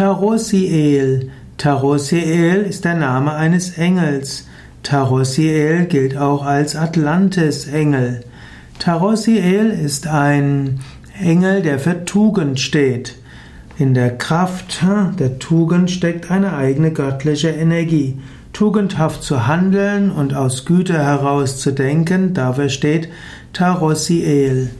Tarossiel. Tarossiel ist der Name eines Engels. Tarossiel gilt auch als Atlantis-Engel. Tarossiel ist ein Engel, der für Tugend steht. In der Kraft hm, der Tugend steckt eine eigene göttliche Energie. Tugendhaft zu handeln und aus Güte heraus zu denken, dafür steht Tarossiel.